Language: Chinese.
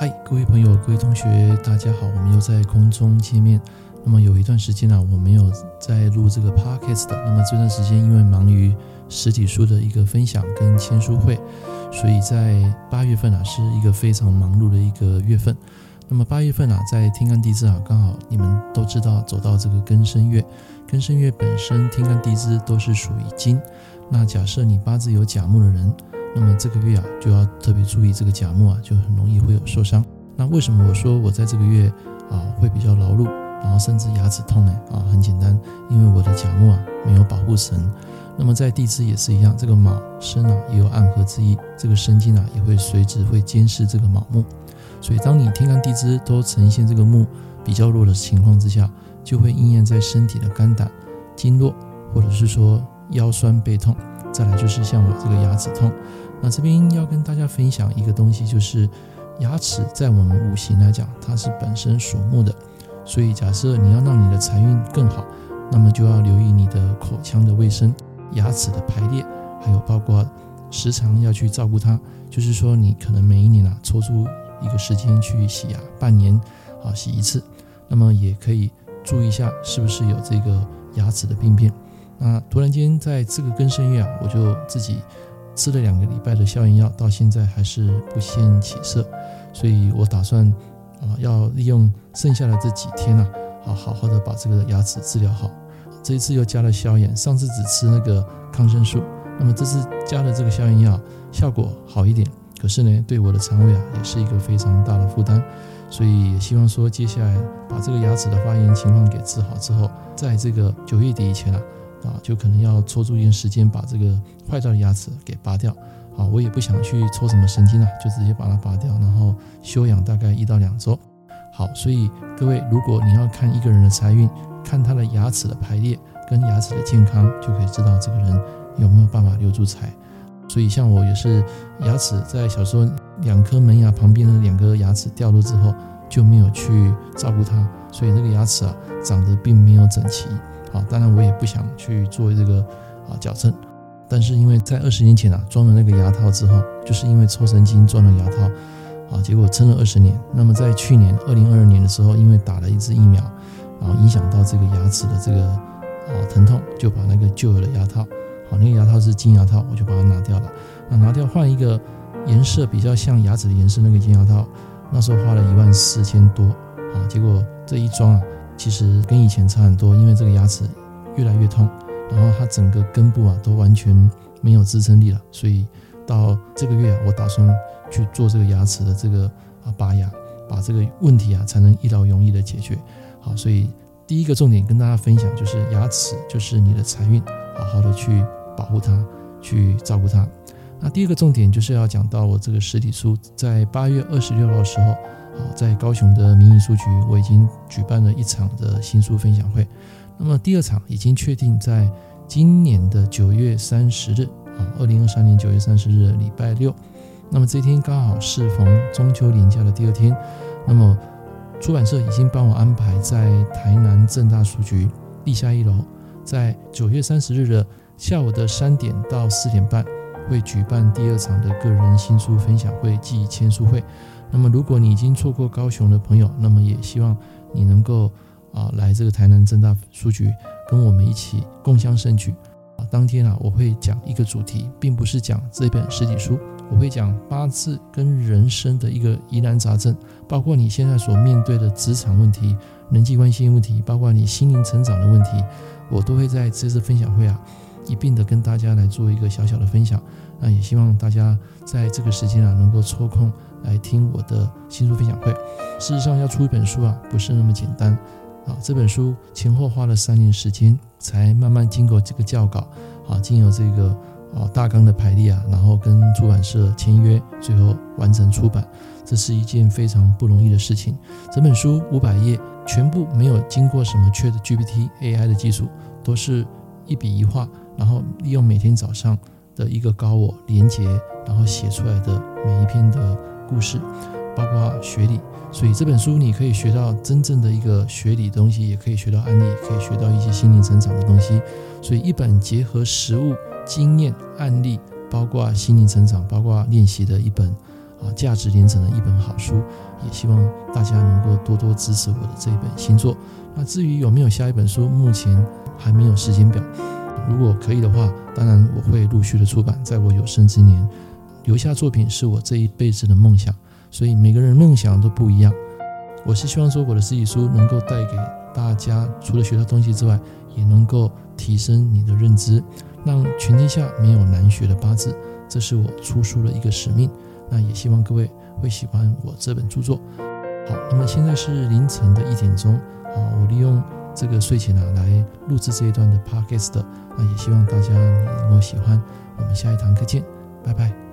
嗨，各位朋友，各位同学，大家好，我们又在空中见面。那么有一段时间啊，我没有在录这个 podcast 的。那么这段时间因为忙于实体书的一个分享跟签书会，所以在八月份啊是一个非常忙碌的一个月份。那么八月份啊，在天干地支啊，刚好你们都知道走到这个庚申月，庚申月本身天干地支都是属于金。那假设你八字有甲木的人。那么这个月啊，就要特别注意这个甲木啊，就很容易会有受伤。那为什么我说我在这个月啊会比较劳碌，然后甚至牙齿痛呢？啊，很简单，因为我的甲木啊没有保护神。那么在地支也是一样，这个卯申啊也有暗合之意，这个申金啊也会随之会监视这个卯木。所以当你天干地支都呈现这个木比较弱的情况之下，就会应验在身体的肝胆经络，或者是说腰酸背痛。再来就是像我这个牙齿痛，那这边要跟大家分享一个东西，就是牙齿在我们五行来讲，它是本身属木的，所以假设你要让你的财运更好，那么就要留意你的口腔的卫生、牙齿的排列，还有包括时常要去照顾它，就是说你可能每一年啊抽出一个时间去洗牙，半年啊洗一次，那么也可以注意一下是不是有这个牙齿的病变。那突然间，在这个根深月啊，我就自己吃了两个礼拜的消炎药，到现在还是不见起色，所以我打算啊，要利用剩下的这几天啊，好好好的把这个牙齿治疗好。这一次又加了消炎，上次只吃那个抗生素，那么这次加了这个消炎药，效果好一点，可是呢，对我的肠胃啊，也是一个非常大的负担，所以也希望说，接下来把这个牙齿的发炎情况给治好之后，在这个九月底以前啊。啊，就可能要抽出一点时间把这个坏掉的牙齿给拔掉。啊，我也不想去抽什么神经啊，就直接把它拔掉，然后休养大概一到两周。好，所以各位，如果你要看一个人的财运，看他的牙齿的排列跟牙齿的健康，就可以知道这个人有没有办法留住财。所以像我也是牙齿在小时候两颗门牙旁边的两颗牙齿掉落之后，就没有去照顾它，所以那个牙齿啊长得并没有整齐。啊，当然我也不想去做这个啊矫正，但是因为在二十年前啊装了那个牙套之后，就是因为抽神经装了牙套，啊，结果撑了二十年。那么在去年二零二二年的时候，因为打了一支疫苗，然后影响到这个牙齿的这个啊疼痛，就把那个旧有的牙套，好，那个牙套是金牙套，我就把它拿掉了。那拿掉换一个颜色比较像牙齿的颜色，那个金牙套，那时候花了一万四千多，啊，结果这一装啊。其实跟以前差很多，因为这个牙齿越来越痛，然后它整个根部啊都完全没有支撑力了，所以到这个月，我打算去做这个牙齿的这个啊拔牙，把这个问题啊才能一劳永逸的解决。好，所以第一个重点跟大家分享就是牙齿就是你的财运，好好的去保护它，去照顾它。那第二个重点就是要讲到我这个实体书在八月二十六号的时候。在高雄的民意书局，我已经举办了一场的新书分享会。那么第二场已经确定在今年的九月三十日，啊，二零二三年九月三十日礼拜六。那么这天刚好适逢中秋连假的第二天。那么出版社已经帮我安排在台南正大书局地下一楼，在九月三十日的下午的三点到四点半，会举办第二场的个人新书分享会暨签书会。那么，如果你已经错过高雄的朋友，那么也希望你能够啊来这个台南正大书局，跟我们一起共襄盛举啊。当天啊，我会讲一个主题，并不是讲这本实体书，我会讲八字跟人生的一个疑难杂症，包括你现在所面对的职场问题、人际关系问题，包括你心灵成长的问题，我都会在这次分享会啊一并的跟大家来做一个小小的分享。那也希望大家在这个时间啊能够抽空。来听我的新书分享会。事实上，要出一本书啊，不是那么简单啊。这本书前后花了三年时间，才慢慢经过这个校稿啊，经由这个啊大纲的排列啊，然后跟出版社签约，最后完成出版。这是一件非常不容易的事情。整本书五百页，全部没有经过什么 ChatGPT AI 的技术，都是一笔一画，然后利用每天早上的一个高我连接，然后写出来的每一篇的。故事，包括学理，所以这本书你可以学到真正的一个学理东西，也可以学到案例，可以学到一些心灵成长的东西。所以一本结合实物经验案例，包括心灵成长，包括练习的一本啊价值连城的一本好书，也希望大家能够多多支持我的这一本新作。那至于有没有下一本书，目前还没有时间表。如果可以的话，当然我会陆续的出版，在我有生之年留下作品是我这一辈子的梦想。所以每个人梦想都不一样。我是希望说我的实体书能够带给大家，除了学到东西之外，也能够提升你的认知，让全天下没有难学的八字。这是我出书的一个使命。那也希望各位会喜欢我这本著作。好，那么现在是凌晨的一点钟。好，我利用这个睡前啊来录制这一段的 podcast。那也希望大家能够喜欢。我们下一堂课见，拜拜。